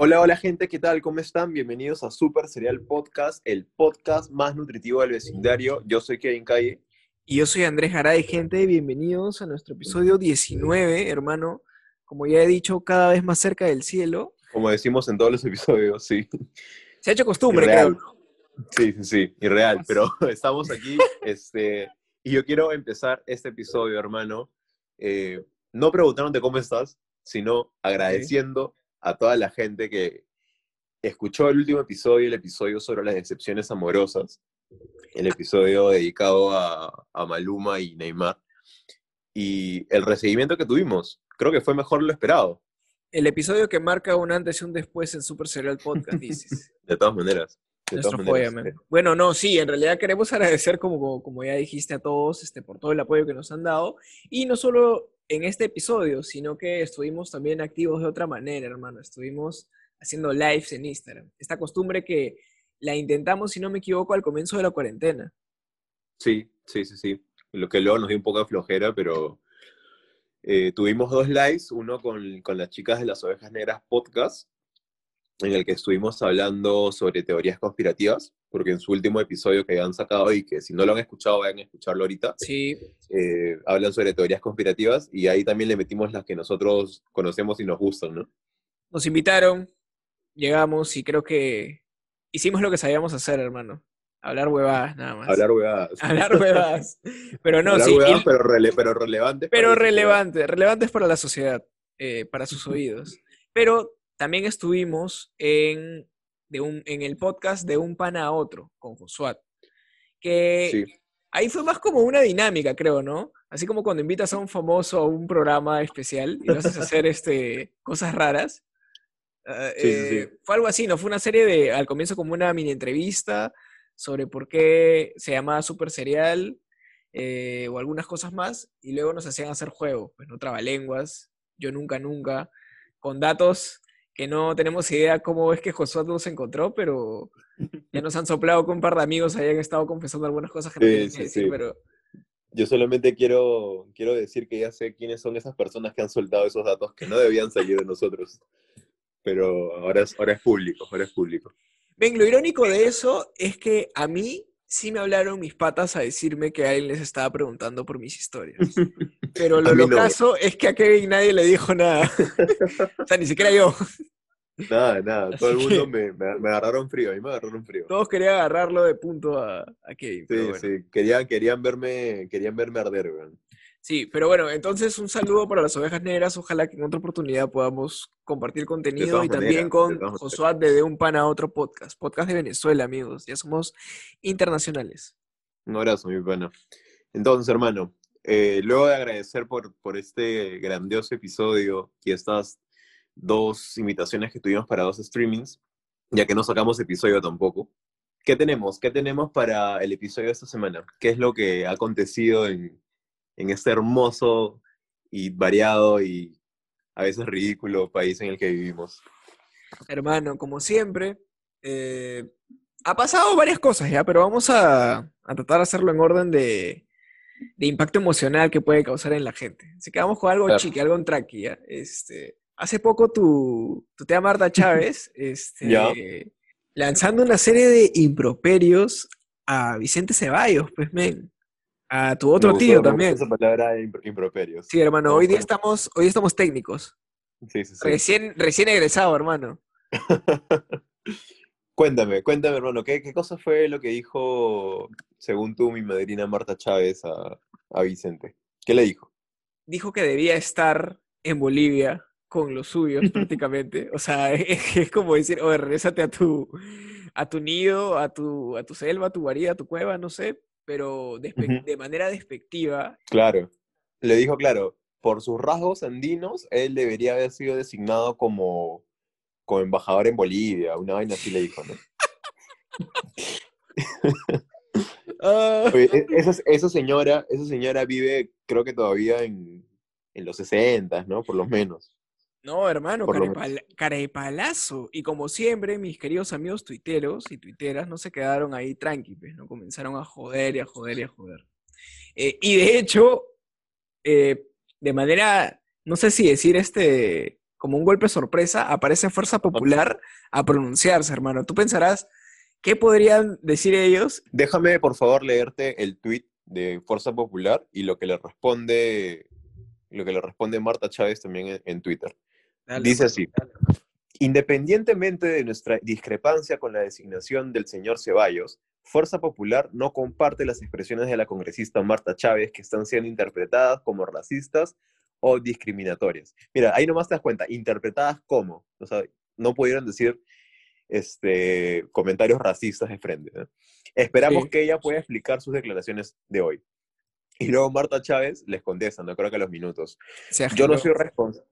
Hola, hola gente, ¿qué tal? ¿Cómo están? Bienvenidos a Super Serial Podcast, el podcast más nutritivo del vecindario. Yo soy Kevin Calle. Y yo soy Andrés Garay, gente. Bienvenidos a nuestro episodio 19, hermano. Como ya he dicho, cada vez más cerca del cielo. Como decimos en todos los episodios, sí. Se ha hecho costumbre, Irreal. creo. ¿no? Sí, sí, sí, irreal, pero estamos aquí. Este, y yo quiero empezar este episodio, hermano, eh, no preguntándote cómo estás, sino agradeciendo a toda la gente que escuchó el último episodio, el episodio sobre las decepciones amorosas, el episodio dedicado a, a Maluma y Neymar, y el recibimiento que tuvimos. Creo que fue mejor lo esperado, El episodio que marca un antes y un después en Super Serial Podcast, dices. de todas maneras. Joya, man. Bueno, no, sí, en realidad queremos agradecer, como, como, como ya dijiste, a todos este, por todo el apoyo que nos han dado. Y no solo en este episodio, sino que estuvimos también activos de otra manera, hermano. Estuvimos haciendo lives en Instagram. Esta costumbre que la intentamos, si no me equivoco, al comienzo de la cuarentena. Sí, sí, sí, sí. Lo que luego nos dio un poco de flojera, pero eh, tuvimos dos lives, uno con, con las chicas de las ovejas negras podcast, en el que estuvimos hablando sobre teorías conspirativas, porque en su último episodio que habían sacado y que si no lo han escuchado, vayan a escucharlo ahorita, Sí, eh, hablan sobre teorías conspirativas y ahí también le metimos las que nosotros conocemos y nos gustan, ¿no? nos invitaron, llegamos y creo que hicimos lo que sabíamos hacer, hermano. Hablar huevadas, nada más. Hablar huevadas. Hablar huevadas. Pero no, Hablar sí, huevadas, y- pero, rele- pero relevantes. pero la sociedad. relevante, relevantes para la sociedad, eh, para sus oídos. Pero también estuvimos en, de un, en el podcast de un pana a otro, con Josuat, que Sí. ahí fue más como una dinámica, creo, ¿no? Así como cuando invitas a un famoso a un programa especial y lo haces hacer este, cosas raras. Ah, Sí, sí, sí. eh, Fue algo así, ¿no? Fue una serie de, al comienzo como una mini entrevista sobre por qué se llamaba Super Serial eh, o algunas cosas más, y luego nos hacían hacer juegos, pues no trabalenguas, yo nunca, nunca, con datos que no tenemos idea cómo es que Josué nos encontró, pero ya nos han soplado que un par de amigos hayan estado confesando algunas cosas que no Sí, tienen que sí, decir, sí. pero Yo solamente quiero, quiero decir que ya sé quiénes son esas personas que han soltado esos datos que no debían salir de nosotros. Pero ahora es, ahora es público, ahora es público. Ven, lo irónico de eso es que a mí sí me hablaron mis patas a decirme que alguien les estaba preguntando por mis historias. Pero lo no. locazo es que a Kevin nadie le dijo nada. o sea, ni siquiera yo. Nada, nada, todo el mundo que- me, me, agarraron frío, a mí me agarraron frío. Todos querían agarrarlo de punto a, a Kevin. Sí, bueno. sí, querían, querían verme, querían verme arder, weón. Sí, pero bueno, entonces un saludo para las ovejas negras. Ojalá que en otra oportunidad podamos compartir contenido y también maneras, de con maneras. Josué de De un Pan a Otro Podcast. Podcast de Venezuela, amigos. Ya somos internacionales. Un abrazo, mi pana. Entonces, hermano, eh, luego de agradecer por, por este grandioso episodio y estas dos invitaciones que tuvimos para dos streamings, ya que no sacamos episodio tampoco, ¿qué tenemos? ¿Qué tenemos para el episodio de esta semana? ¿Qué es lo que ha acontecido en, en este hermoso y variado y a veces ridículo país en el que vivimos? Hermano, como siempre, eh, ha pasado varias cosas ya, pero vamos a, a tratar de hacerlo en orden de, de impacto emocional que puede causar en la gente. Así que vamos con algo Claro. chiqui, algo en tranqui, ¿ya? Este, hace poco tu, tu tía Marta Chávez, este, lanzando una serie de improperios a Vicente Ceballos, pues, men. A tu otro Me tío gustó también. Esa palabra improperios. Sí, hermano, hoy día estamos, hoy estamos técnicos. Sí, sí, sí. Recién, recién egresado, hermano. Cuéntame, cuéntame, hermano, ¿qué, qué cosa fue lo que dijo, según tú, mi madrina Marta Chávez a, a Vicente? ¿Qué le dijo? dijo que debía estar en Bolivia con los suyos prácticamente. O sea, es, es como decir, oye, regrésate a tu, a tu nido, a tu, a tu selva, a tu guarida, a tu cueva, no sé, pero de manera despectiva. Claro. Le dijo, claro, por sus rasgos andinos, él debería haber sido designado como, como embajador en Bolivia, una vaina así le dijo, ¿no? Ah, Oye, e- esa, esa señora, esa señora vive, creo que todavía en, en los 60, ¿no? Por lo menos. No, hermano, carepal- carepalazo. Y como siempre, mis queridos amigos tuiteros y tuiteras no se quedaron ahí tranqui, pues, ¿no? Comenzaron a joder y a joder y a joder. Eh, y de hecho, eh, de manera, no sé si decir este como un golpe sorpresa, aparece Fuerza Popular a pronunciarse, hermano. Tú pensarás, ¿qué podrían decir ellos? Déjame, por favor, leerte el tweet de Fuerza Popular y lo que le responde, lo que le responde Marta Chávez también en, Twitter. Dice así. Independientemente de nuestra discrepancia con la designación del señor Ceballos, Fuerza Popular no comparte las expresiones de la congresista Marta Chávez que están siendo interpretadas como racistas o discriminatorias. Mira, ahí nomás te das cuenta, interpretadas como, o sea, no pudieron decir este, comentarios racistas de frente. Esperamos que ella pueda explicar sus declaraciones de hoy. Y luego Marta Chávez les contesta, no creo que a los minutos. Yo no, soy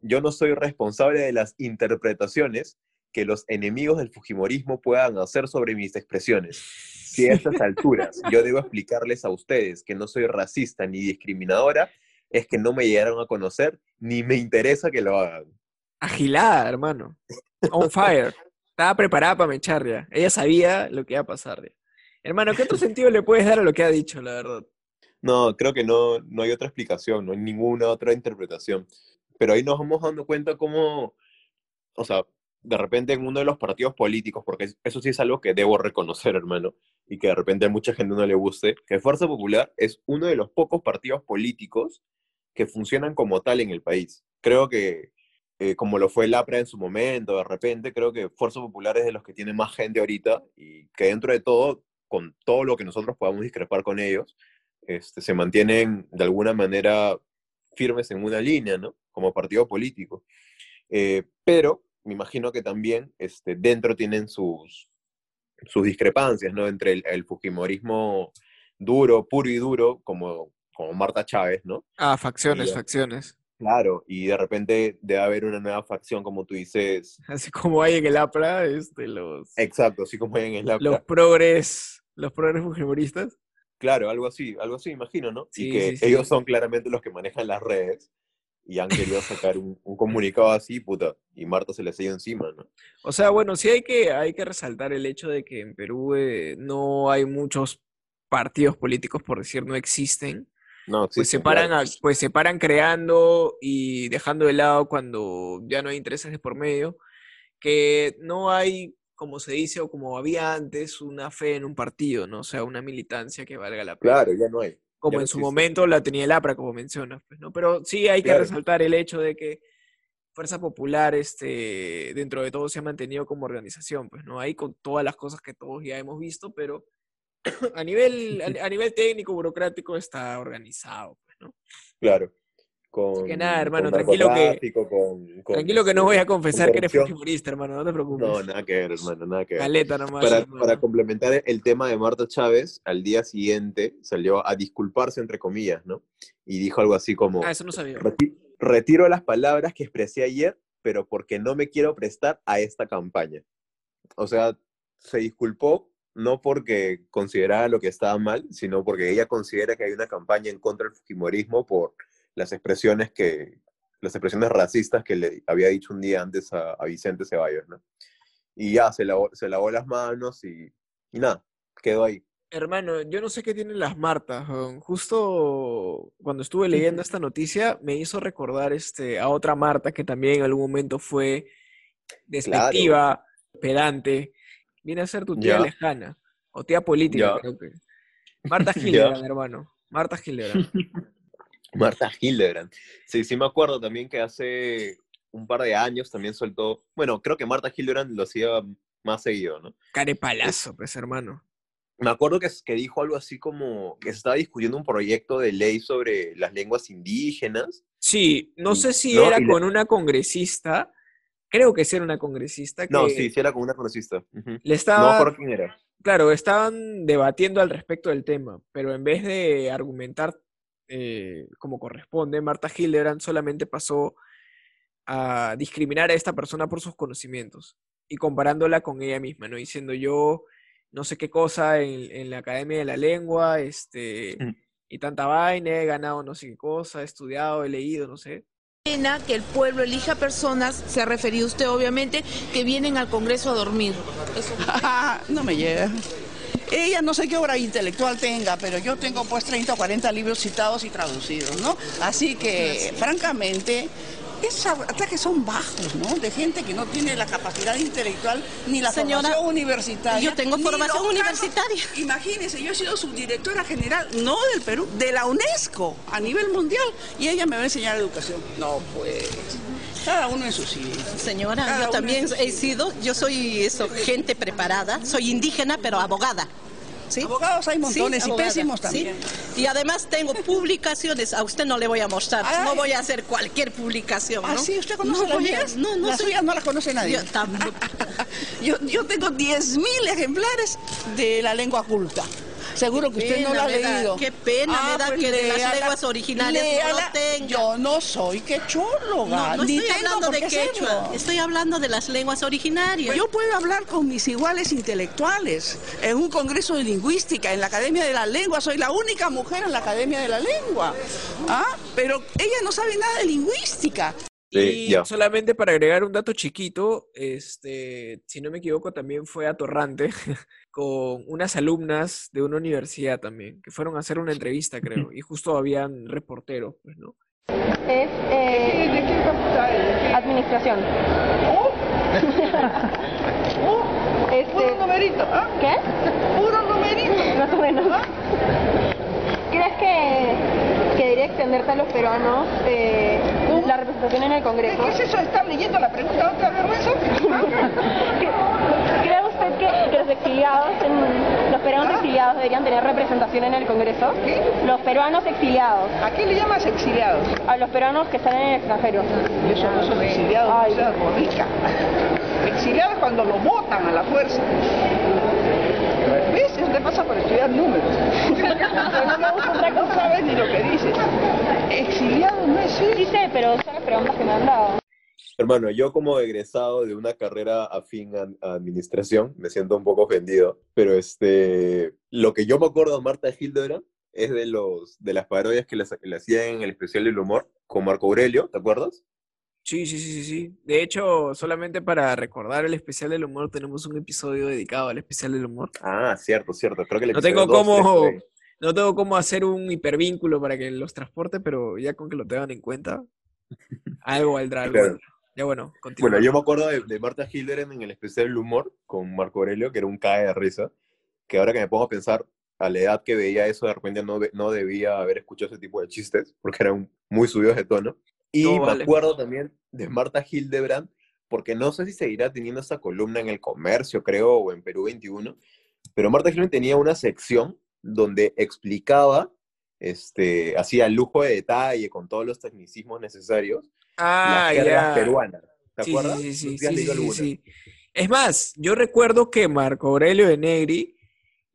yo no soy responsable de las interpretaciones que los enemigos del Fujimorismo puedan hacer sobre mis expresiones. Si a estas alturas yo debo explicarles a ustedes que no soy racista ni discriminadora, es que no me llegaron a conocer ni me interesa que lo hagan. Agilada, hermano. On fire. Estaba preparada para ya. Ella sabía lo que iba a pasar. Hermano, ¿qué otro sentido le puedes dar a lo que ha dicho, la verdad? No, creo que no, no hay otra explicación, no hay ninguna otra interpretación. Pero ahí nos vamos dando cuenta cómo, o sea, de repente en uno de los partidos políticos, porque eso sí es algo que debo reconocer, hermano, y que de repente a mucha gente no le guste, que Fuerza Popular es uno de los pocos partidos políticos que funcionan como tal en el país. Creo que eh, como lo fue el APRA en su momento, de repente, creo que Fuerza Popular es de los que tiene más gente ahorita y que dentro de todo, con todo lo que nosotros podamos discrepar con ellos, este, se mantienen de alguna manera firmes en una línea, ¿no? Como partido político. Eh, pero me imagino que también este, dentro tienen sus, sus discrepancias, ¿no? Entre el, el, fujimorismo duro, puro y duro, como, como Marta Chávez, ¿no? Ah, facciones, facciones. Claro, y de repente debe haber una nueva facción, como tú dices. Así como hay en el APRA, este, los... Exacto, así como hay en el APRA. Los progres, los progres fujimoristas. Claro, algo así, algo así, imagino, ¿no? y que ellos son claramente los que manejan las redes y han querido sacar un, comunicado así, puta, y Marta se les ha ido encima, ¿no? O sea, bueno, sí hay que, hay que resaltar el hecho de que en Perú eh, no hay muchos partidos políticos, por decir, no existen. No, pues se paran, pues se paran creando y dejando de lado cuando ya no hay intereses de por medio, que no hay, como se dice o como había antes, una fe en un partido, ¿no? O sea, una militancia que valga la pena. Claro, ya no hay. Como en su momento la tenía el APRA, como mencionas, pues, ¿no? Pero sí hay que resaltar el hecho de que Fuerza Popular, este, dentro de todo, se ha mantenido como organización, pues, ¿no? Hay con todas las cosas que todos ya hemos visto, pero a nivel, a, nivel técnico, burocrático, está organizado, pues, ¿no? Claro. Con, que nada, hermano, tranquilo que, tranquilo que no voy a confesar que eres fujimorista, hermano, no te preocupes. No, nada que ver, hermano, nada que ver. Caleta nomás. Para, para, complementar el tema de Marta Chávez, al día siguiente salió a disculparse, entre comillas, ¿no? Y dijo algo así como... Ah, eso no sabía. Retiro las palabras que expresé ayer, pero porque no me quiero prestar a esta campaña. O sea, se disculpó no porque consideraba lo que estaba mal, sino porque ella considera que hay una campaña en contra del fujimorismo por las expresiones que las expresiones racistas que le había dicho un día antes a, Vicente Ceballos, ¿no? Y ya se lavó, se lavó las manos y, y nada, quedó ahí. Hermano, yo no sé qué tienen las Martas. Justo cuando estuve leyendo esta noticia, me hizo recordar este, a otra Marta que también en algún momento fue despectiva, pedante, Viene a ser tu tía lejana. O tía política, creo que. Marta Hildebrand, hermano. Marta Hildebrand. Marta Hildebrand. Sí, sí me acuerdo también que hace un par de años también soltó. Bueno, creo que Marta Hildebrand lo hacía más seguido, ¿no? Carepalazo, pues, hermano. Me acuerdo que, que dijo algo así como que se estaba discutiendo un proyecto de ley sobre las lenguas indígenas. Sí, no sé si era con una congresista creo que sí era una congresista. Que no, sí, sí era con una congresista. Le estaba, no quién era. Claro, estaban debatiendo al respecto del tema, pero en vez de argumentar eh, como corresponde, Marta Hildebrand solamente pasó a discriminar a esta persona por sus conocimientos y comparándola con ella misma, ¿no? Diciendo yo no sé qué cosa en, la Academia de la Lengua, este, mm. y tanta vaina, he ganado no sé qué cosa, he estudiado, he leído, no sé que el pueblo elija personas, se ha referido usted obviamente, que vienen al Congreso a dormir. no me llega. Ella no sé qué obra intelectual tenga, pero yo tengo pues 30 o 40 libros citados y traducidos, ¿no? Así que, francamente, esos ataques son bajos, ¿no? De gente que no tiene la capacidad intelectual ni la Señora, formación universitaria. yo tengo formación universitaria. Imagínese, yo he sido subdirectora general, no del Perú, de la UNESCO a nivel mundial, y ella me va a enseñar educación. No, pues. Cada uno en su sitio. Señora, Cada yo también he sido, yo soy eso, gente preparada, soy indígena pero abogada. ¿Sí? Abogados hay montones y abogada, pésimos ¿sí? también. Y además tengo publicaciones, a usted no le voy a mostrar, Ay. no voy a hacer cualquier publicación. ¿Ah, ¿no? sí? ¿Usted conoce no las a- mías? No, no las soy- suyas no las conoce nadie. Yo yo, yo tengo 10.000 ejemplares de la lengua culta. Seguro que usted no la ha leído. Ah, qué pena me da que de las lenguas originarias no tenga. Yo no soy quechóloga. No, no ni estoy tengo hablando de qué quechua, serlo. estoy hablando de las lenguas originarias. Yo puedo hablar con mis iguales intelectuales en un congreso de lingüística, en la Academia de la Lengua. Soy la única mujer en la Academia de la Lengua. ¿Ah? Pero ella no sabe nada de lingüística. Sí, y ya. solamente para agregar un dato chiquito, este, si no me equivoco, también fue a Torrante con unas alumnas de una universidad también, que fueron a hacer una entrevista, creo, y justo habían reporteros, pues, ¿no? Es eh, administración. Este, Puro numerito, ¿ah? ¿Qué? Puro numerito. Más o menos. ¿Crees que, que debería extenderse a los peruanos eh, la representación en el Congreso? ¿Qué es eso de estar leyendo la pregunta otra vez? ¿Cree usted que, que los exiliados, en- los peruanos exiliados deberían tener representación en el Congreso? ¿Qué? Los peruanos exiliados, ¿A qué le llamas exiliados? a los peruanos que están en el extranjero. Eso no son exiliados, Ay. no seas. Exiliados cuando lo votan a la fuerza. ¿Ves? Eso te pasa por estudiar números. Pero no me gusta no sabes ni lo que dices. Exiliado no es eso. Sí sé, pero son las preguntas que me han dado. Hermano, yo como egresado de una carrera afín a, a administración, me siento un poco ofendido, pero este, lo que yo me acuerdo de Marta Hildebrand es de, los, de las parodias que le, que le hacían en el especial del humor con Marco Aurelio, ¿te acuerdas? Sí, sí, sí, sí, sí. De hecho, solamente para recordar el especial del humor, tenemos un episodio dedicado al especial del humor. Ah, cierto, cierto. Creo que el No tengo dos, cómo, no tengo cómo hacer un hipervínculo para que los transporte, pero ya con que lo tengan en cuenta, algo valdrá, algo Claro. valdrá. Ya bueno, continúa. Bueno, yo me acuerdo de, de Marta Hildebrand en el especial del humor con Marco Aurelio, que era un cae de risa, que ahora que me pongo a pensar, a la edad que veía eso, de repente no, no debía haber escuchado ese tipo de chistes, porque eran muy subidos de tono. Y No, me vale. acuerdo también de Marta Hildebrand, porque no sé si seguirá teniendo esa columna en El Comercio, creo, o en Perú 21, pero Marta Hildebrand tenía una sección donde explicaba, este, hacía lujo de detalle con todos los tecnicismos necesarios, ah, las peruanas. ¿Te Sí, acuerdas? Sí, sí, sí. Es más, yo recuerdo que Marco Aurelio de Negri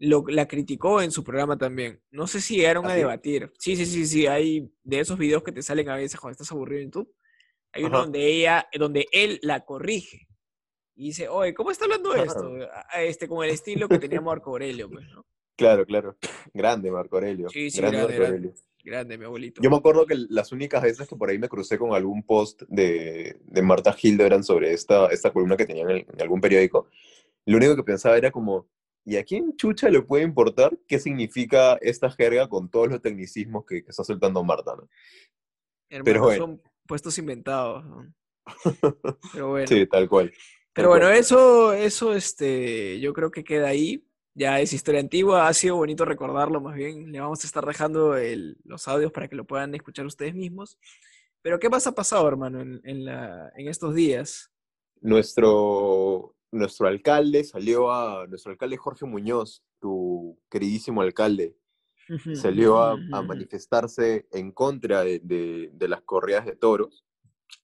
lo, la criticó en su programa también. No sé si llegaron ¿Ah, a sí? debatir. Sí, sí, sí, sí. Hay de esos videos que te salen a veces cuando estás aburrido en YouTube. Hay uno donde ella, donde él la corrige. Y dice, oye, ¿cómo está hablando esto? A- Este, con el estilo que tenía Marco Aurelio, pues, ¿no? Claro, claro. Grande Marco Aurelio. Sí, sí, grande grande, Marco. Aurelio. Grande, mi abuelito. Yo me acuerdo que las únicas veces que por ahí me crucé con algún post de, de Marta Hildebrand sobre esta, esta columna que tenía en, en algún periódico, lo único que pensaba era como, ¿y a quién chucha le puede importar qué significa esta jerga con todos los tecnicismos que, que está soltando Marta, ¿no? Hermano, pero bueno. son puestos inventados. ¿no? Pero bueno. Sí, tal cual. Pero bueno, cual. eso, eso, este, yo creo que queda ahí. Ya es historia antigua, ha sido bonito recordarlo más bien. Le vamos a estar dejando el- los audios para que lo puedan escuchar ustedes mismos. Pero ¿qué más ha pasado, hermano, en, en la, en estos días? Nuestro, nuestro alcalde salió a, nuestro alcalde Jorge Muñoz, tu queridísimo alcalde, salió a, a manifestarse en contra de, de- de las corridas de toros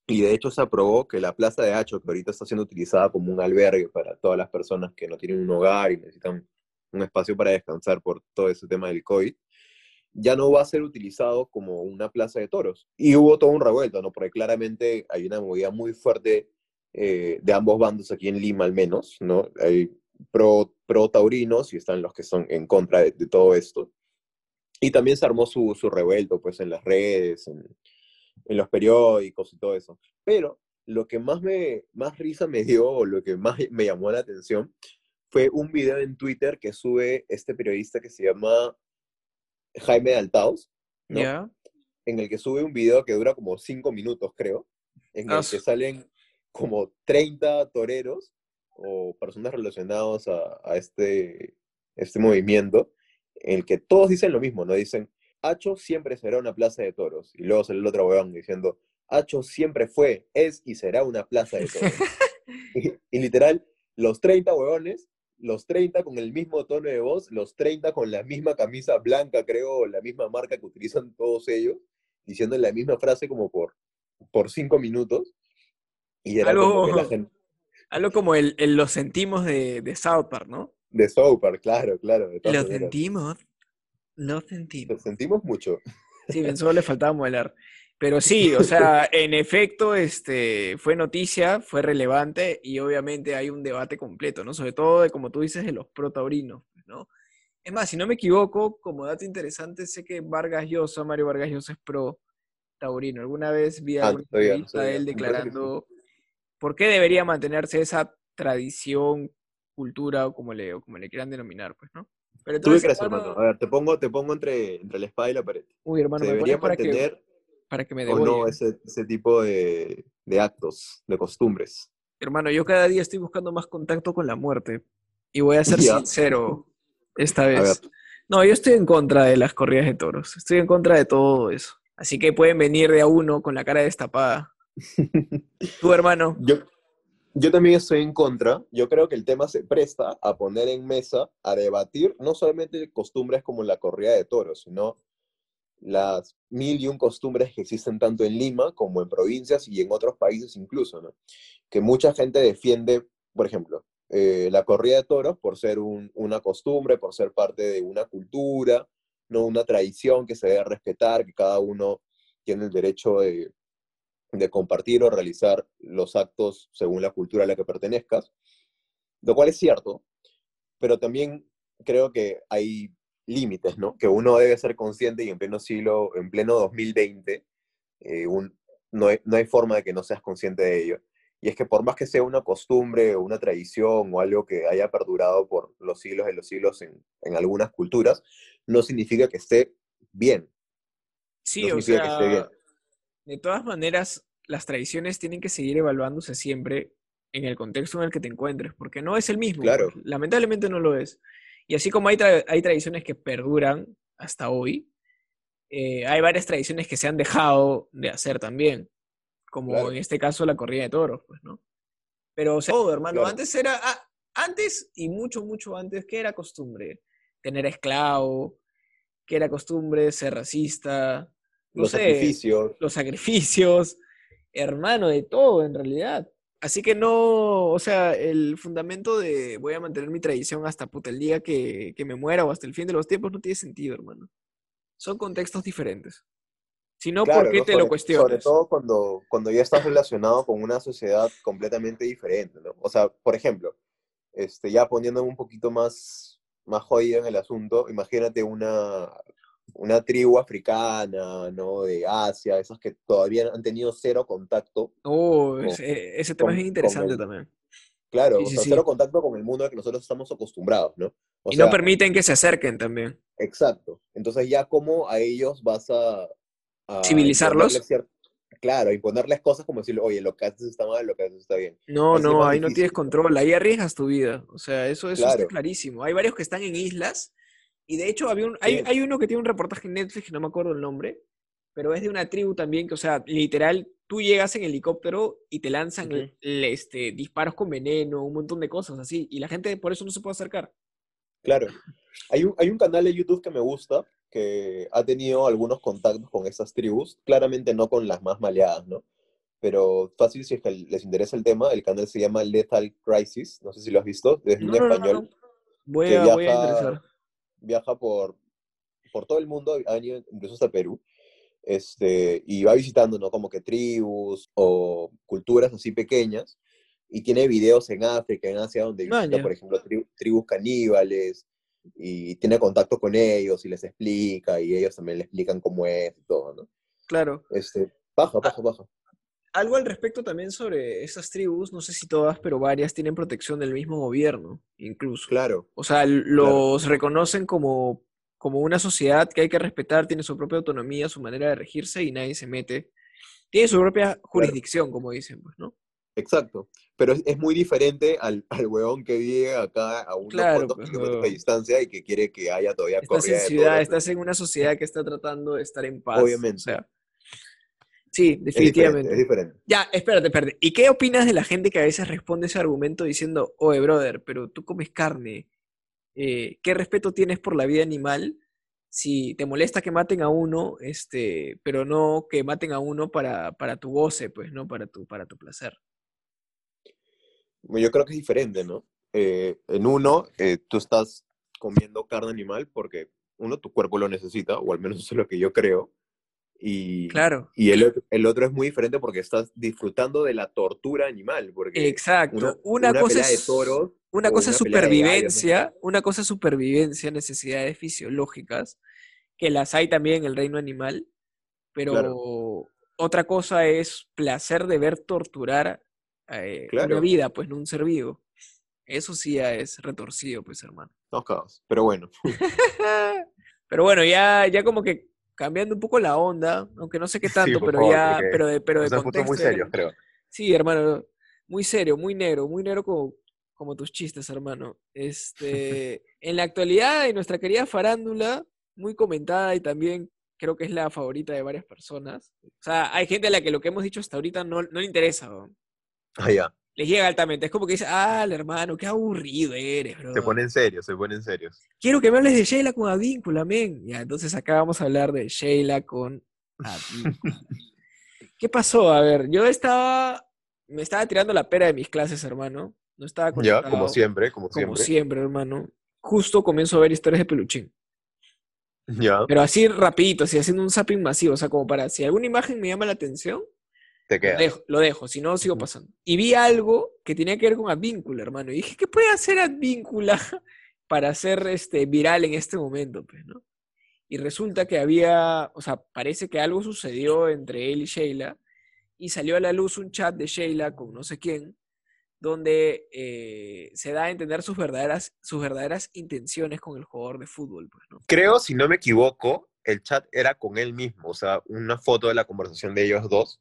y de hecho se aprobó que la Plaza de Hacho, que ahorita está siendo utilizada como un albergue para todas las personas que no tienen un hogar y necesitan un espacio para descansar por todo ese tema del COVID, ya no va a ser utilizado como una plaza de toros. Y hubo todo un revuelto, ¿no? Porque claramente hay una movida muy fuerte eh, de ambos bandos aquí en Lima al menos, ¿no? Hay pro, pro taurinos y están los que son en contra de, de todo esto. Y también se armó su, su revuelto, pues, en las redes, en, en los periódicos y todo eso. Pero lo que más, me, más risa me dio, o lo que más me llamó la atención, fue un video en Twitter que sube este periodista que se llama Jaime Altaos, ¿no? En el que sube un video que dura como cinco minutos, creo, en Ah, el que su- salen como 30 toreros o personas relacionadas a, a este, este movimiento, en el que todos dicen lo mismo, ¿no? Dicen, Hacho siempre será una plaza de toros. Y luego sale el otro huevón diciendo, Hacho siempre fue, es y será una plaza de toros. y, y literal, los 30 huevones, los 30 con el mismo tono de voz, los 30 con la misma camisa blanca, creo, la misma marca que utilizan todos ellos, diciendo la misma frase como por, por cinco minutos. Y era como que la Algo- gente Algo como el, el lo sentimos de, de South Park, ¿no? de South Park, claro, claro. De todas Lo maneras. sentimos. Lo Lo sentimos. sentimos mucho. Sí, bien, solo le faltaba modelar. Pero sí, o sea, en efecto, este, fue noticia, fue relevante y obviamente hay un debate completo, ¿no? Sobre todo, de, como tú dices, de los protaurinos, ¿no? Es más, si no me equivoco, como dato interesante, sé que Vargas Llosa, Mario Vargas Llosa es pro taurino. Alguna vez vi Ah, alguna no él declarando por qué debería mantenerse esa tradición, cultura o como le, o como le quieran denominar, pues, ¿no? Pero ¿Tú qué crees, hermano- hermano? A ver, te pongo, te pongo entre, entre la espada y la pared. Uy, hermano, ¿Se me debería para que, mantener para que me o no ese, ese tipo de, de actos, de costumbres? Hermano, yo cada día estoy buscando más contacto con la muerte. Y voy a ser sincero esta vez. No, yo estoy en contra de las corridas de toros. Estoy en contra de todo eso. Así que pueden venir de a uno con la cara destapada. Tú, hermano. yo, yo también estoy en contra. Yo creo que el tema se presta a poner en mesa, a debatir no solamente costumbres como la corrida de toros, sino las mil y un costumbres que existen tanto en Lima como en provincias y en otros países incluso, ¿no? Que mucha gente defiende, por ejemplo, eh, la corrida de toros por ser un- una costumbre, por ser parte de una cultura, no una tradición que se debe respetar, que cada uno tiene el derecho de, de compartir o realizar los actos según la cultura a la que pertenezcas, lo cual es cierto, pero también creo que hay límites, ¿no? Que uno debe ser consciente y en pleno siglo, en pleno 2020, eh, un- no, hay, no hay forma de que no seas consciente de ello. Y es que por más que sea una costumbre o una tradición o algo que haya perdurado por los siglos de los siglos en, en algunas culturas, no significa que esté bien. Sí, no o significa que esté bien. De todas maneras, las tradiciones tienen que seguir evaluándose siempre en el contexto en el que te encuentres, porque no es el mismo. Claro. pues, Lamentablemente no lo es. Y así como hay, tra- hay tradiciones que perduran hasta hoy, eh, hay varias tradiciones que se han dejado de hacer también, como Claro. en este caso la corrida de toros, pues, ¿no? Pero, o sea, todo, hermano, Claro. antes era, ah, antes y mucho, mucho antes, ¿qué era costumbre? Tener esclavo, que era costumbre ser racista, no Los sé, sacrificios, los sacrificios, hermano, de todo en realidad. Así que no, o sea, el fundamento de voy a mantener mi tradición hasta puta el día que, que me muera o hasta el fin de los tiempos no tiene sentido, hermano. Son contextos diferentes. Si no, Claro, ¿por qué ¿no? te sobre, lo cuestionas? Sobre todo cuando, cuando ya estás relacionado con una sociedad completamente diferente, ¿no? O sea, por ejemplo, este, ya poniéndome un poquito más, más jodido en el asunto, imagínate una, una tribu africana, ¿no? De Asia, esas que todavía han tenido cero contacto, Oh, con- ese, ese tema con- es interesante el- también. claro, Sí, o sí, sea, sí. cero contacto con el mundo al que nosotros estamos acostumbrados, ¿no? O Y sea, no permiten que se acerquen también. Exacto. Entonces ya como a ellos vas a... a ¿Civilizarlos? Claro, imponerles cosas como decirle, oye, lo que haces está mal, lo que haces está bien. No, Así no, ahí no difícil, tienes ¿no? control, ahí arriesgas tu vida. O sea, eso, eso está Claro. clarísimo. Hay varios que están en islas y de hecho había un, hay, hay uno que tiene un reportaje en Netflix, que no me acuerdo el nombre, pero es de una tribu también que, o sea, literal, tú llegas en helicóptero y te lanzan Ujú. le- este, disparos con veneno, un montón de cosas así, y la gente por eso no se puede acercar. Claro. Hay un, hay un canal de YouTube que me gusta, que ha tenido algunos contactos con esas tribus, claramente no con las más maleadas, ¿no? Pero fácil, si es que les interesa el tema, el canal se llama Lethal Crisis, no sé si lo has visto, es No, un no, español. no. Voy a, voy a viaja- interesar. Viaja por, por todo el mundo, ha venido incluso hasta Perú, este, y va visitando, ¿no? Como que tribus o culturas así pequeñas, y tiene videos en África, en Asia, donde visita, Maña. por ejemplo, tri- tribus caníbales, y tiene contacto con ellos y les explica, y ellos también le explican cómo es y todo, ¿no? Claro. Este, baja, baja, baja. Algo al respecto también sobre esas tribus, no sé si todas, pero varias tienen protección del mismo gobierno, incluso. Claro, O sea, los reconocen como, como una sociedad que hay que respetar, tiene su propia autonomía, su manera de regirse y nadie se mete tiene su propia jurisdicción, como dicen, pues, ¿no? Exacto. Pero es, es muy diferente al, al huevón que vive acá a unos Claro, cuantos pues, kilómetros de distancia y que quiere que haya todavía Estás en ciudad, estás en una sociedad que está tratando de estar en paz. Obviamente. O sea, sí, Es diferente, definitivamente. es diferente. Ya, espérate, espérate. ¿Y qué opinas de la gente que a veces responde ese argumento diciendo, oye, brother, pero tú comes carne? eh, ¿qué respeto tienes por la vida animal si te molesta que maten a uno, este, pero no que maten a uno para, para tu goce, pues, ¿no? Para tu, para tu placer. Yo creo que es diferente, ¿no? Eh, en uno, eh, tú estás comiendo carne animal porque, uno, tu cuerpo lo necesita, o al menos eso es lo que yo creo. Y, Claro. y el, otro- el otro es muy diferente porque estás disfrutando de la tortura animal. Porque Exacto. una, Una, una cosa es de toros una cosa es supervivencia, una cosa es supervivencia, necesidades fisiológicas, que las hay también en el reino animal, pero Claro. otra cosa es placer de ver torturar eh, una vida, pues no un ser vivo. Eso sí ya es retorcido, pues hermano. No, caos. Pero bueno, Pero bueno, ya, ya como que cambiando un poco la onda, aunque no sé qué tanto, pero favor, ya, pero de, pero de muy contexto ya que- serios, creo. Sí, hermano, muy serio, muy negro, muy negro como, como tus chistes, hermano. Este, en la actualidad, en nuestra querida farándula, muy comentada y también creo que es la favorita de varias personas. O sea, hay gente a la que lo que hemos dicho hasta ahorita no, no le interesa, weón. Ah, ya. Les llega altamente. Es como que dice, ah, hermano, qué aburrido eres, bro. Se ponen serios, se ponen serios. Quiero que me hables de Sheila con Advíncula, men. Ya, entonces acá vamos a hablar de Sheila con Advíncula. ¿Qué pasó? A ver, yo estaba, me estaba tirando la pera de mis clases, hermano. No estaba Ya, conectado, como siempre, como como siempre. siempre, hermano. Justo comienzo a ver historias de peluchín. Ya, Pero así rapidito, así haciendo un zapping masivo. O sea, como para, si alguna imagen me llama la atención, te lo dejo, lo dejo, si no sigo pasando. Y vi algo que tenía que ver con Advíncula, hermano. Y dije, ¿qué puede hacer Advíncula para ser este, viral en este momento? Pues, ¿no? Y resulta que había, o sea, parece que algo sucedió entre él y Sheila. Y salió a la luz un chat de Sheila con no sé quién, donde eh, se da a entender sus verdaderas, sus verdaderas intenciones con el jugador de fútbol, pues, ¿no? Creo, si no me equivoco, el chat era con él mismo, o sea, una foto de la conversación de ellos dos,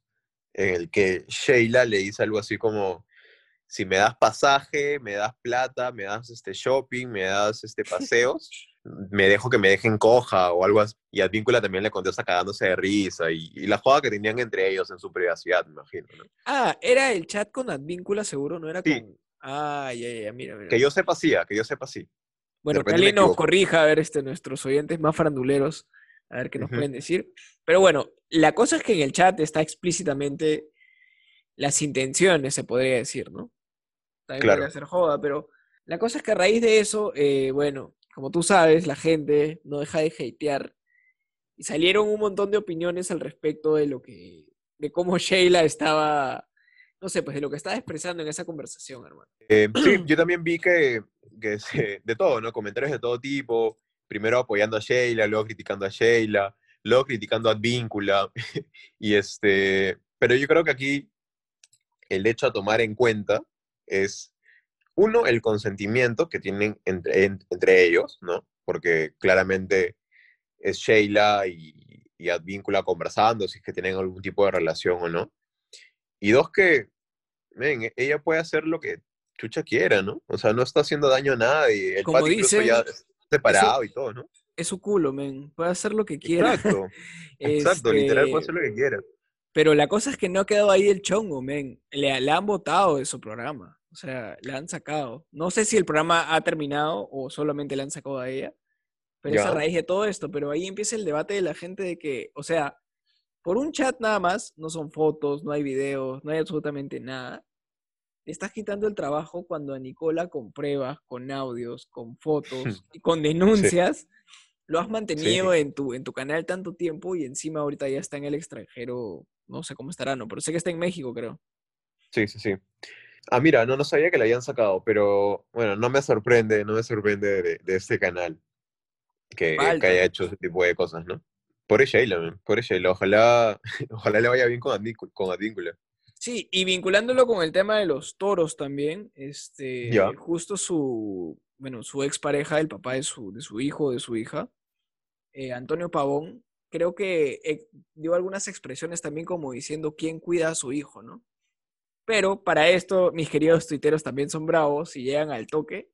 en el que Sheila le dice algo así como, si me das pasaje, me das plata, me das este shopping, me das este paseos, me dejo que me dejen coja o algo así. Y Advíncula también le contesta cagándose de risa y, y la joda que tenían entre ellos en su privacidad, me imagino. ¿no? Ah, era el chat con Advíncula, seguro, no era Sí. con... Ah, ya, ya, mira, mira. Que yo sepa sí, ah, que yo sepa sí. Bueno, que alguien nos corrija, a ver, este, nuestros oyentes más faranduleros, a ver qué nos Ujú. pueden decir. Pero bueno, la cosa es que en el chat está explícitamente las intenciones, se podría decir, ¿no? También Claro. podría ser joda, pero la cosa es que a raíz de eso, eh, bueno, como tú sabes, la gente no deja de hatear y salieron un montón de opiniones al respecto de lo que, de cómo Sheila estaba, no sé, pues de lo que estaba expresando en esa conversación, hermano. Eh, sí, yo también vi que, que se- de todo, ¿no? Comentarios de todo tipo. Primero apoyando a Sheila, luego criticando a Sheila, luego criticando a Advíncula. y este, pero yo creo que aquí el hecho a tomar en cuenta es, uno, el consentimiento que tienen entre, en- entre ellos, ¿no? Porque claramente es Sheila y, y Advíncula conversando, si es que tienen algún tipo de relación o no. Y dos, que men, ella puede hacer lo que chucha quiera, ¿no? O sea, no está haciendo daño a nadie. El Como dicen, ya separado y todo, ¿no? Es su culo, men, puede hacer lo que quiera. Exacto. Exacto, literal puede Este, hacer lo que quiera. Pero la cosa es que no ha quedado ahí el chongo, men. Le, le han votado de su programa. O sea, la han sacado. No sé si el programa ha terminado o solamente la han sacado a ella. Pero es a raíz de todo esto. Pero ahí empieza el debate de la gente de que, o sea, por un chat nada más, no son fotos, no hay videos, no hay absolutamente nada. Le estás quitando el trabajo cuando a Nicola con pruebas, con audios, con fotos y con denuncias, lo has mantenido en, tu, en tu canal tanto tiempo y encima ahorita ya está en el extranjero, no sé cómo estará, no, pero sé que está en México, creo. Sí, sí, sí. Ah, mira, no, no sabía que la hayan sacado, pero bueno, no me sorprende, no me sorprende de, de este canal que, haya hecho ese tipo de cosas, ¿no? Por man, por Sheila. Ojalá, ojalá le vaya bien con. Con Advíncula. Sí, y vinculándolo con el tema de los toros también, este, justo su, bueno, su expareja, el papá de su, de su hijo o de su hija, eh, Antonio Pavón, creo que eh, dio algunas expresiones también como diciendo quién cuida a su hijo, ¿no? Pero para esto, mis queridos tuiteros también son bravos y llegan al toque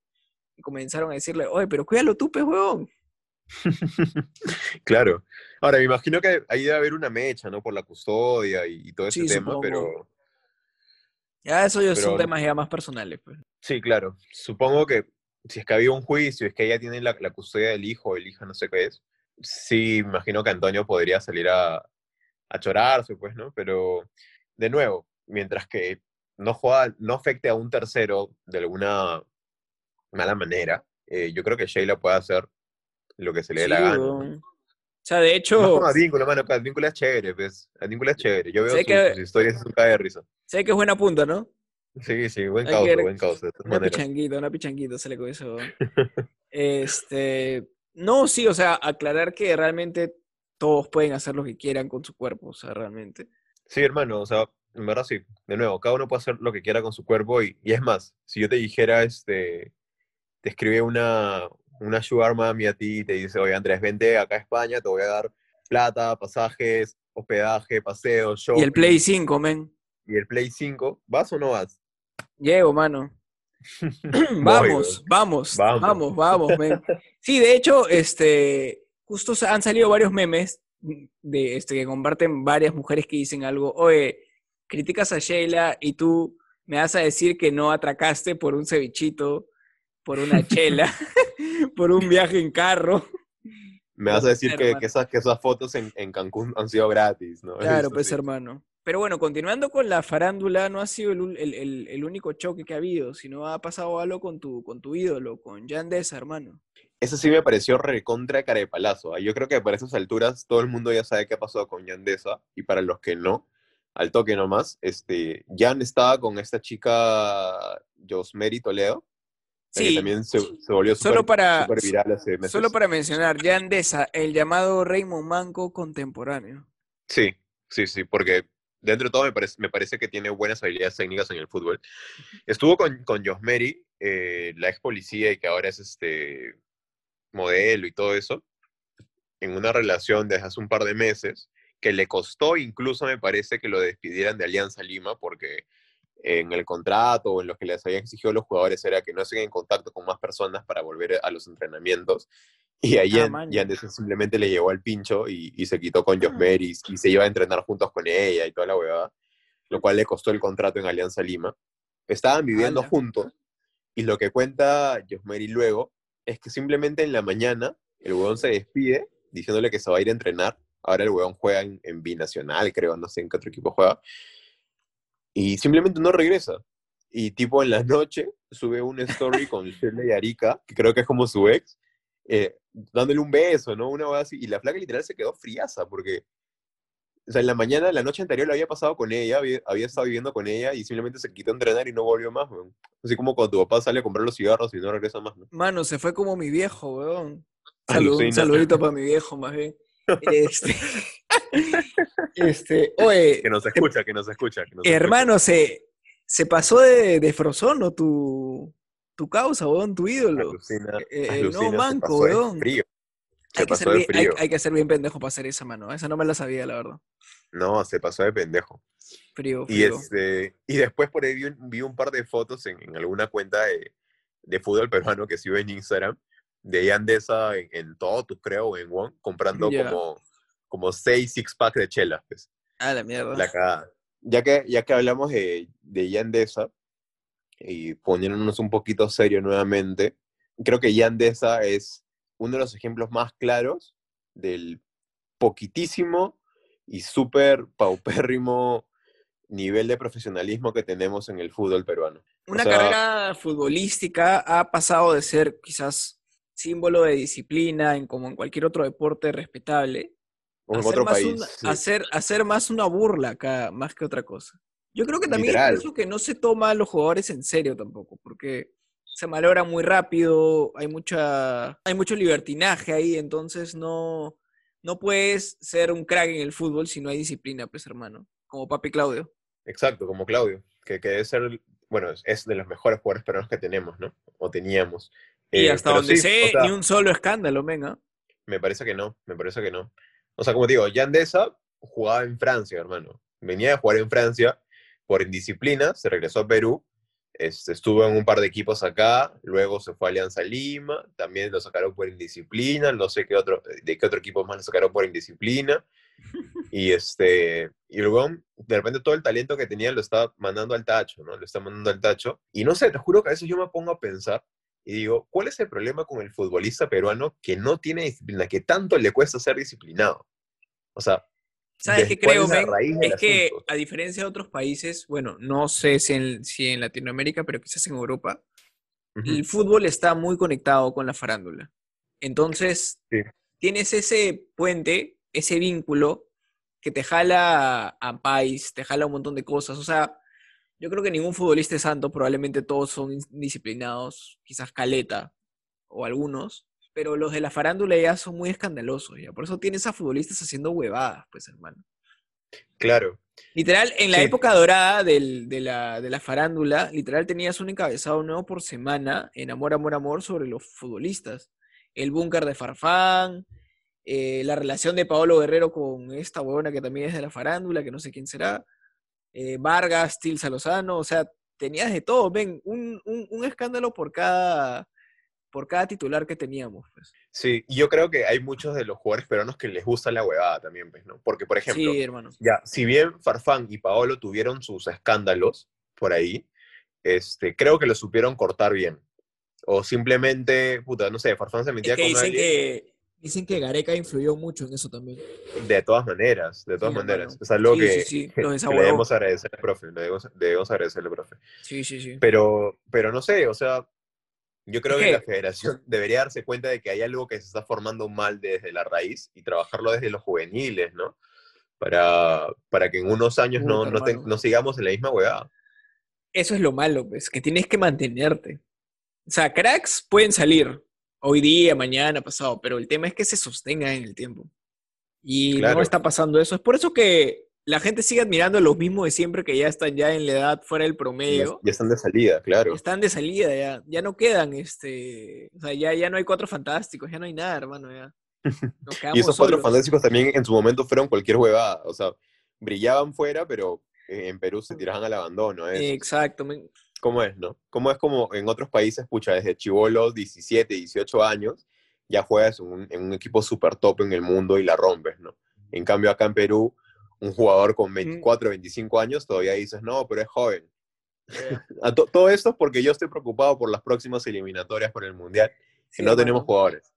y comenzaron a decirle, oye, pero cuídalo tú, pues, huevón. claro. Ahora, me imagino que ahí debe haber una mecha, ¿no? Por la custodia y, y todo ese Sí, tema, supongo. pero Ya eso ya son temas ya más personales, pues. sí, claro. Supongo que si es que había un juicio, es que ella tiene la, la custodia del hijo o el hija, no sé qué es, sí, imagino que Antonio podría salir a, a chorarse, pues, ¿no? Pero, de nuevo, mientras que no juega, no afecte a un tercero de alguna mala manera, eh, yo creo que Sheila puede hacer lo que se le dé la gana. ¿no? O sea, de hecho, como Advíncula, mano, Advíncula es chévere, pues. Advíncula es chévere. Yo veo sus, que- sus historias es un cae de risa. sé que es buena punta, ¿no? Sí, sí, buen causa, ver- buen causa, de todas Una maneras. pichanguita, una pichanguita se le huevón. Este, no, sí, o sea, aclarar que realmente todos pueden hacer lo que quieran con su cuerpo, o sea, realmente. Sí, hermano, o sea, en verdad sí. De nuevo, cada uno puede hacer lo que quiera con su cuerpo y, y es más, si yo te dijera, este, te escribe una, una sugar mami a ti y te dice, oye Andrés, vente acá a España, te voy a dar plata, pasajes, hospedaje, paseos, show. Y el Play 5, men. Y el Play 5, ¿vas o no vas? Llego, mano. Vamos, vamos, Vamos. vamos, vamos, men. Sí, de hecho, este, justo han salido varios memes de este que comparten varias mujeres que dicen algo, oye, criticas a Sheila y tú me vas a decir que no atracaste por un cevichito, por una chela, por un viaje en carro. Me vas a decir que, que esas, que esas fotos en, en Cancún han sido gratis, ¿no? Claro, Eso pues sí. hermano. Pero bueno, continuando con la farándula, no ha sido el, el- el- el único choque que ha habido, sino ha pasado algo con tu, con tu ídolo, con Yandesa, hermano. Eso sí me pareció recontra carepalazo. ¿ah? Yo creo que para esas alturas todo el mundo ya sabe qué ha pasado con Yandesa. Y para los que no, al toque nomás, este, Jan estaba con esta chica Josmeri Toledo. La que Sí, también se, se volvió solo súper para- viral hace meses. Solo para mencionar, Yandesa, el llamado Raymond Manco contemporáneo. Sí, sí, sí, porque dentro de todo me parece, me parece que tiene buenas habilidades técnicas en el fútbol. Estuvo con, con Josmeri, eh, la ex policía y que ahora es este modelo y todo eso, en una relación desde hace un par de meses, que le costó incluso, me parece, que lo despidieran de Alianza Lima, porque en el contrato o en lo que les habían exigido los jugadores era que no estén en contacto con más personas para volver a los entrenamientos. Y ahí Ah. Yandesa simplemente le llevó al pincho y, y se quitó con Ah. Josmer y, y se iba a entrenar juntos con ella y toda la huevada, lo cual le costó el contrato en Alianza Lima. Estaban viviendo juntos y lo que cuenta Josmeri luego es que simplemente en la mañana el huevón se despide diciéndole que se va a ir a entrenar. Ahora el huevón juega en, en Binacional, creo, no sé en qué otro equipo juega. Y simplemente no regresa. Y tipo en la noche sube un story con Shirley Arica, que creo que es como su ex, eh, dándole un beso, ¿no? Una así. Y la flaca literal se quedó friaza porque, o sea, en la mañana, la noche anterior lo había pasado con ella, había, había estado viviendo con ella y simplemente se quitó a entrenar y no volvió más, weón. Así como cuando tu papá sale a comprar los cigarros y no regresa más, ¿no? Mano, se fue como mi viejo, weón. Salud- un saludito para mi viejo, más bien. Este, este, oye, Que nos escucha, que nos escucha. Que nos hermano, se, se pasó de, de Frozono tu, tu causa, weón, tu escucha. ídolo. Alucina, Eh, alucina, se manco, weón. Hay que, ser bien, hay, frío. hay que ser bien pendejo para hacer esa mano. Esa no me la sabía, la verdad. No, se pasó de pendejo. Frío, Y, frío. este, y después por ahí vi un, vi un par de fotos en, en alguna cuenta de, de fútbol peruano que sigo en Instagram, de Yandesa en, en Totus, creo, o en One, comprando como, como seis six pack de chelas. Pues, Ah, la mierda. la cagada. Ya que, ya que hablamos de, de Yandesa, y poniéndonos un poquito serio nuevamente, creo que Yandesa es uno de los ejemplos más claros del poquitísimo y súper paupérrimo nivel de profesionalismo que tenemos en el fútbol peruano. O Una sea, carrera futbolística ha pasado de ser quizás símbolo de disciplina en como en cualquier otro deporte respetable o en a ser otro más país. una- sí. a ser más una burla acá, más que otra cosa. Yo creo que también Literal. es por eso que no se toma a los jugadores en serio tampoco, porque se malogra muy rápido, hay mucha, hay mucho libertinaje ahí, entonces no, no puedes ser un crack en el fútbol si no hay disciplina, pues hermano, como papi Claudio. Exacto, como Claudio, que, que debe ser, bueno, es- de los mejores jugadores peruanos que tenemos, ¿no? O teníamos. Y Eh, hasta donde sí, sé, o sea, ni un solo escándalo, venga. Me parece que no, me parece que no. O sea, como te digo, Yandesa jugaba en Francia, hermano. Venía a jugar en Francia por indisciplina, se regresó a Perú, este, estuvo en un par de equipos acá, luego se fue a Alianza Lima, también lo sacaron por indisciplina, no sé qué otro, de qué otro equipo más lo sacaron por indisciplina. Y este, y luego, de repente todo el talento que tenía lo estaba mandando al tacho, ¿no? Lo está mandando al tacho. Y no sé, te juro que a veces yo me pongo a pensar y digo, ¿cuál es el problema con el futbolista peruano que no tiene disciplina, que tanto le cuesta ser disciplinado? O sea, ¿Sabes qué ¿cuál creo, men? Es que asunto? a diferencia de otros países, bueno, no sé si en, si en Latinoamérica, pero quizás en Europa, el fútbol está muy conectado con la farándula. Entonces, Sí. tienes ese puente, ese vínculo que te jala a, a país, te jala un montón de cosas. O sea, yo creo que ningún futbolista es santo, probablemente todos son disciplinados, quizás Caleta o algunos, pero los de la farándula ya son muy escandalosos, ya. Por eso tienes a futbolistas haciendo huevadas, pues, hermano. Claro, Literal, en la Sí. época dorada del- de, la, de la farándula, literal tenías un encabezado nuevo por semana en Amor, Amor, Amor sobre los futbolistas. El búnker de Farfán, eh, la relación de Paolo Guerrero con esta huevona que también es de la farándula, que no sé quién será. Eh, Vargas, Tilsa Lozano, o sea, tenías de todo, ven, un, un- un escándalo por cada, por cada titular que teníamos. Pues. sí, y yo creo que hay muchos de los jugadores peruanos que les gusta la huevada también, pues, ¿no? Porque, por ejemplo, Sí, hermano. ya, si bien Farfán y Paolo tuvieron sus escándalos por ahí, este, creo que lo supieron cortar bien. O simplemente, puta, no sé, Farfán se Es metía que con dicen alguien que, dicen que Gareca influyó mucho en eso también. de todas maneras, de todas Sí, maneras. Es algo Sí, que, sí, que le debemos agradecer al profe, le debemos, debemos agradecerle al profe. Sí, sí, sí. Pero, pero no sé, o sea, yo creo Es que la federación debería darse cuenta de que hay algo que se está formando mal desde la raíz y trabajarlo desde los juveniles, ¿no? Para, para que en unos años no, te- no sigamos en la misma huevada. Eso es lo malo, pues, que tienes que mantenerte. O sea, cracks pueden salir hoy día, mañana, pasado, pero el tema es que se sostengan en el tiempo. Y Claro. no está pasando eso. Es por eso que la gente sigue admirando a los mismos de siempre que ya están ya en la edad fuera del promedio. ya están de salida, claro. Están de salida ya. Ya no quedan, este. O sea, ya, ya no hay cuatro fantásticos, ya no hay nada, hermano. Ya. Y esos cuatro solos. fantásticos también en su momento fueron cualquier huevada. O sea, brillaban fuera, pero eh, en Perú se tiraban al abandono. ¿eh? Exacto. ¿Cómo es, no? ¿Cómo es como en otros países, pucha, desde chivolos, 17, 18 años, ya juegas en un, en un equipo súper top en el mundo y la rompes, ¿no? En cambio, acá en Perú, un jugador con 24, 25 años, todavía dices, no, pero es joven. A to- todo esto es porque yo estoy preocupado por las próximas eliminatorias por el Mundial, que Sí, no tenemos jugadores.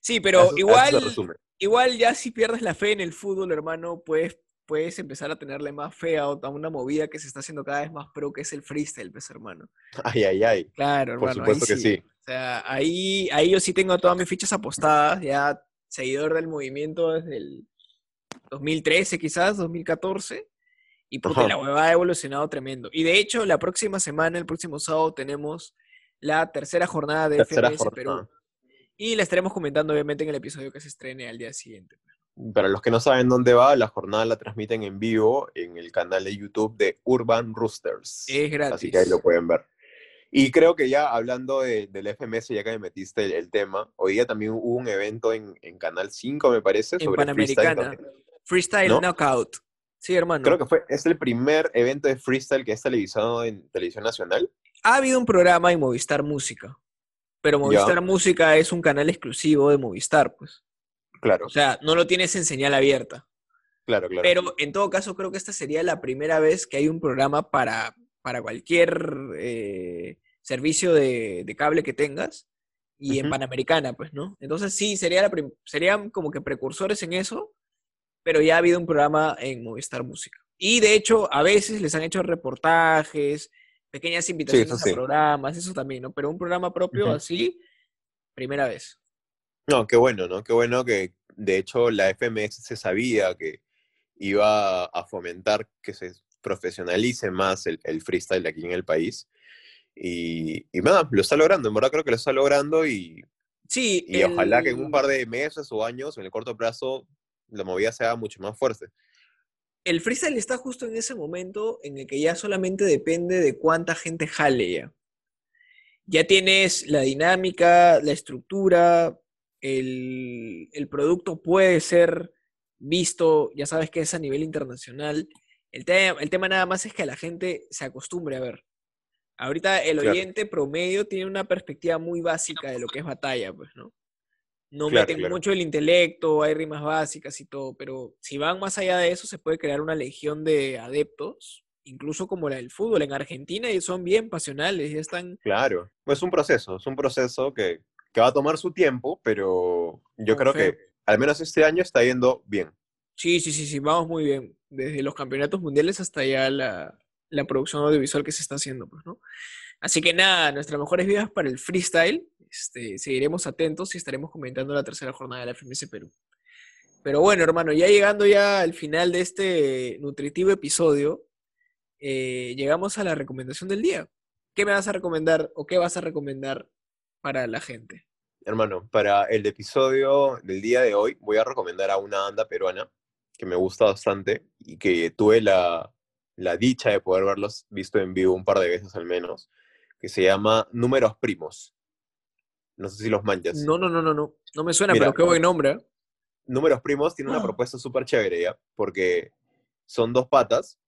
Sí, pero eso- eso igual. resume. igual ya si pierdes la fe en el fútbol, hermano, puedes, puedes empezar a tenerle más fe a, una movida que se está haciendo cada vez más pro, que es el freestyle, pues, hermano. Ay, ay, ay. Claro, Por hermano. ahí supuesto que sí. O sea, ahí, ahí yo sí tengo todas mis fichas apostadas, ya seguidor del movimiento desde el 2013 quizás, 2014. Y Ajá. la huevada ha evolucionado tremendo. Y de hecho, la próxima semana, el próximo sábado, tenemos la tercera jornada de Tercera FMS Perú. Y la estaremos comentando, obviamente, en el episodio que se estrene al día siguiente. Para los que no saben dónde va, la jornada la transmiten en vivo en el canal de YouTube de Urban Roosters. Es gratis. Así que ahí lo pueden ver. Y creo que ya hablando de- del FMS, ya que me metiste el, el tema, hoy día también hubo un evento en, en Canal 5, me parece, En sobre freestyle Panamericana. también. Freestyle ¿No? Knockout. Sí, hermano. Creo que fue, es el primer evento de freestyle que es televisado en televisión nacional. Ha habido un programa en Movistar Música. Pero Movistar Música es un canal exclusivo de Movistar, pues. Claro, O sea, no lo tienes en señal abierta. claro, claro. Pero en todo caso, creo que esta sería la primera vez que hay un programa para, para cualquier eh, servicio de, de cable que tengas. Y en. Panamericana, pues, ¿no? Entonces sí, sería la serían como que precursores en eso, pero ya ha habido un programa en Movistar Música. Y de hecho, a veces les han hecho reportajes, pequeñas invitaciones eso a sí. programas, eso también, ¿no? Pero un programa propio así, primera vez. No, qué bueno, ¿no? Qué bueno que de hecho la FMS se sabía que iba a fomentar que se profesionalice más el, el freestyle aquí en el país. Y, y nada, lo está logrando, en verdad creo que lo está logrando y, Sí, y ojalá que en un par de meses o años, en el corto plazo, la movida sea mucho más fuerte. el freestyle está justo en ese momento en el que ya solamente depende de cuánta gente jale ya. Ya tienes la dinámica, la estructura, el, el producto puede ser visto, ya sabes que es a nivel internacional. El, tema el tema nada más es que la gente se acostumbre a ver. Ahorita el Claro. oyente promedio tiene una perspectiva muy básica de lo que es batalla, pues, ¿no? No Claro, meten claro. mucho el intelecto, hay rimas básicas y todo, pero si van más allá de eso, se puede crear una legión de adeptos, incluso como la del fútbol en Argentina, y son bien pasionales, ya están Claro. Es un proceso, es un proceso que, que va a tomar su tiempo, pero yo Con creo fe. que al menos este año está yendo bien. Sí, sí, sí, sí, vamos muy bien. Desde los campeonatos mundiales hasta ya la, la producción audiovisual que se está haciendo, pues, ¿no? Así que nada, nuestras mejores vidas para el freestyle. Este, seguiremos atentos y estaremos comentando la tercera jornada de la FMS Perú. Pero bueno, hermano, ya llegando ya al final de este nutritivo episodio, eh, llegamos a la recomendación del día. ¿Qué me vas a recomendar o qué vas a recomendar para la gente? Hermano, para el episodio del día de hoy voy a recomendar a una banda peruana que me gusta bastante y que tuve la, la dicha de poder verlos visto en vivo un par de veces al menos, que se llama Números Primos. No sé si los manchas. No, no, no, no, no. No me suena, Mira. pero qué buen nombre. ¿eh? Números Primos tiene una Ah. propuesta súper chévere, ¿ya? Porque son dos patas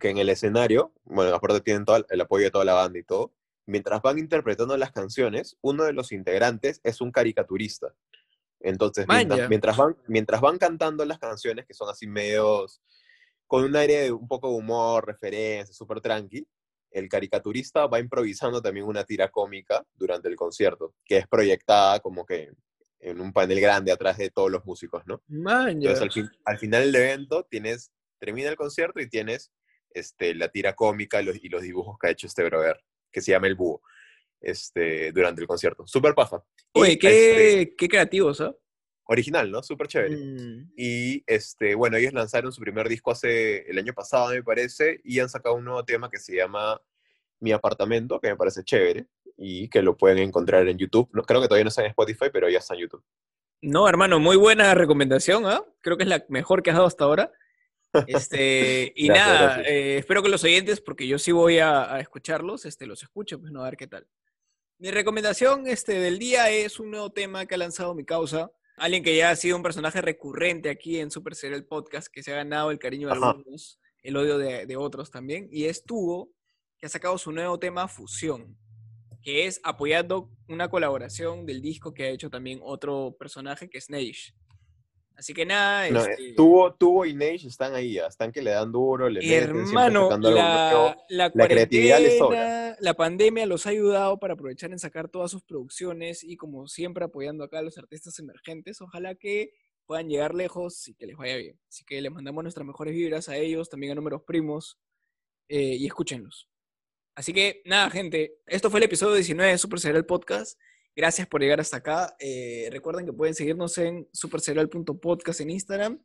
que en el escenario, bueno, aparte tienen todo el apoyo de toda la banda y todo, mientras van interpretando las canciones, uno de los integrantes es un caricaturista. Entonces, mientras, van, mientras van cantando las canciones, que son así medios, con un aire de un poco de humor, referencia, súper tranqui, el caricaturista va improvisando también una tira cómica durante el concierto, que es proyectada como que en un panel grande atrás de todos los músicos, ¿no? Man, ya. Entonces, al, fin- al final del evento, tienes, termina el concierto y tienes este, la tira cómica y los, y los dibujos que ha hecho este brother, que se llama El Búho, este, durante el concierto. Súper paja. Oye, este, qué, qué creativos, ¿ah? original, ¿no? Súper chévere. Mm, Y, este, bueno, ellos lanzaron su primer disco hace el año pasado, me parece, y han sacado un nuevo tema que se llama Mi Apartamento, que me parece chévere, y que lo pueden encontrar en YouTube. No, creo que todavía no está en Spotify, pero ya está en YouTube. No, hermano, muy buena recomendación, ¿ah? Creo que es la mejor que has dado hasta ahora. Este, y Gracias, nada, gracias. eh, espero que los oyentes, porque yo sí voy a, a escucharlos, este, los escuchen, pues no, a ver qué tal. Mi recomendación este, del día es un nuevo tema que ha lanzado mi causa. Alguien que ya ha sido un personaje recurrente aquí en Super Serial Podcast, que se ha ganado el cariño de Ajá. algunos, el odio de, de otros también, y es Tugo, que ha sacado su nuevo tema Fusión, que es apoyando una colaboración del disco que ha hecho también otro personaje, que es Neish. Así que nada, No, este, eh, Tuvo, Tuvo y Nage están ahí, están que le dan duro, le meten, Hermano, sacando algo nuevo. la, la, La creatividad les sobra. la pandemia los ha ayudado para aprovechar en sacar todas sus producciones y como siempre apoyando acá a los artistas emergentes. Ojalá que puedan llegar lejos y que les vaya bien. Así que les mandamos nuestras mejores vibras a ellos, también a números primos eh, y escúchenlos. Así que nada, gente, esto fue el episodio 19 de Super Serial Podcast. Gracias por llegar hasta acá. Eh, recuerden que pueden seguirnos en superserial.podcast en Instagram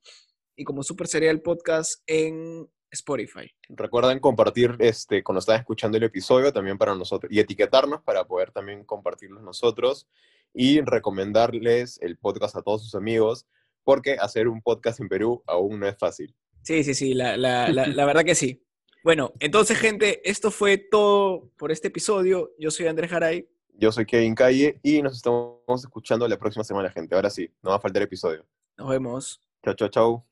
y como Super Serial Podcast en Spotify. Recuerden compartir este, cuando están escuchando el episodio también para nosotros y etiquetarnos para poder también compartirlos nosotros y recomendarles el podcast a todos sus amigos porque hacer un podcast en Perú aún no es fácil. Sí, sí, sí, la, la, la, la verdad que sí. Bueno, entonces, gente, esto fue todo por este episodio. Yo soy Andrés Garay. Yo soy Kevin Calle y nos estamos escuchando la próxima semana, gente. Ahora sí, no va a faltar episodio. Nos vemos. Chao, chao, chao.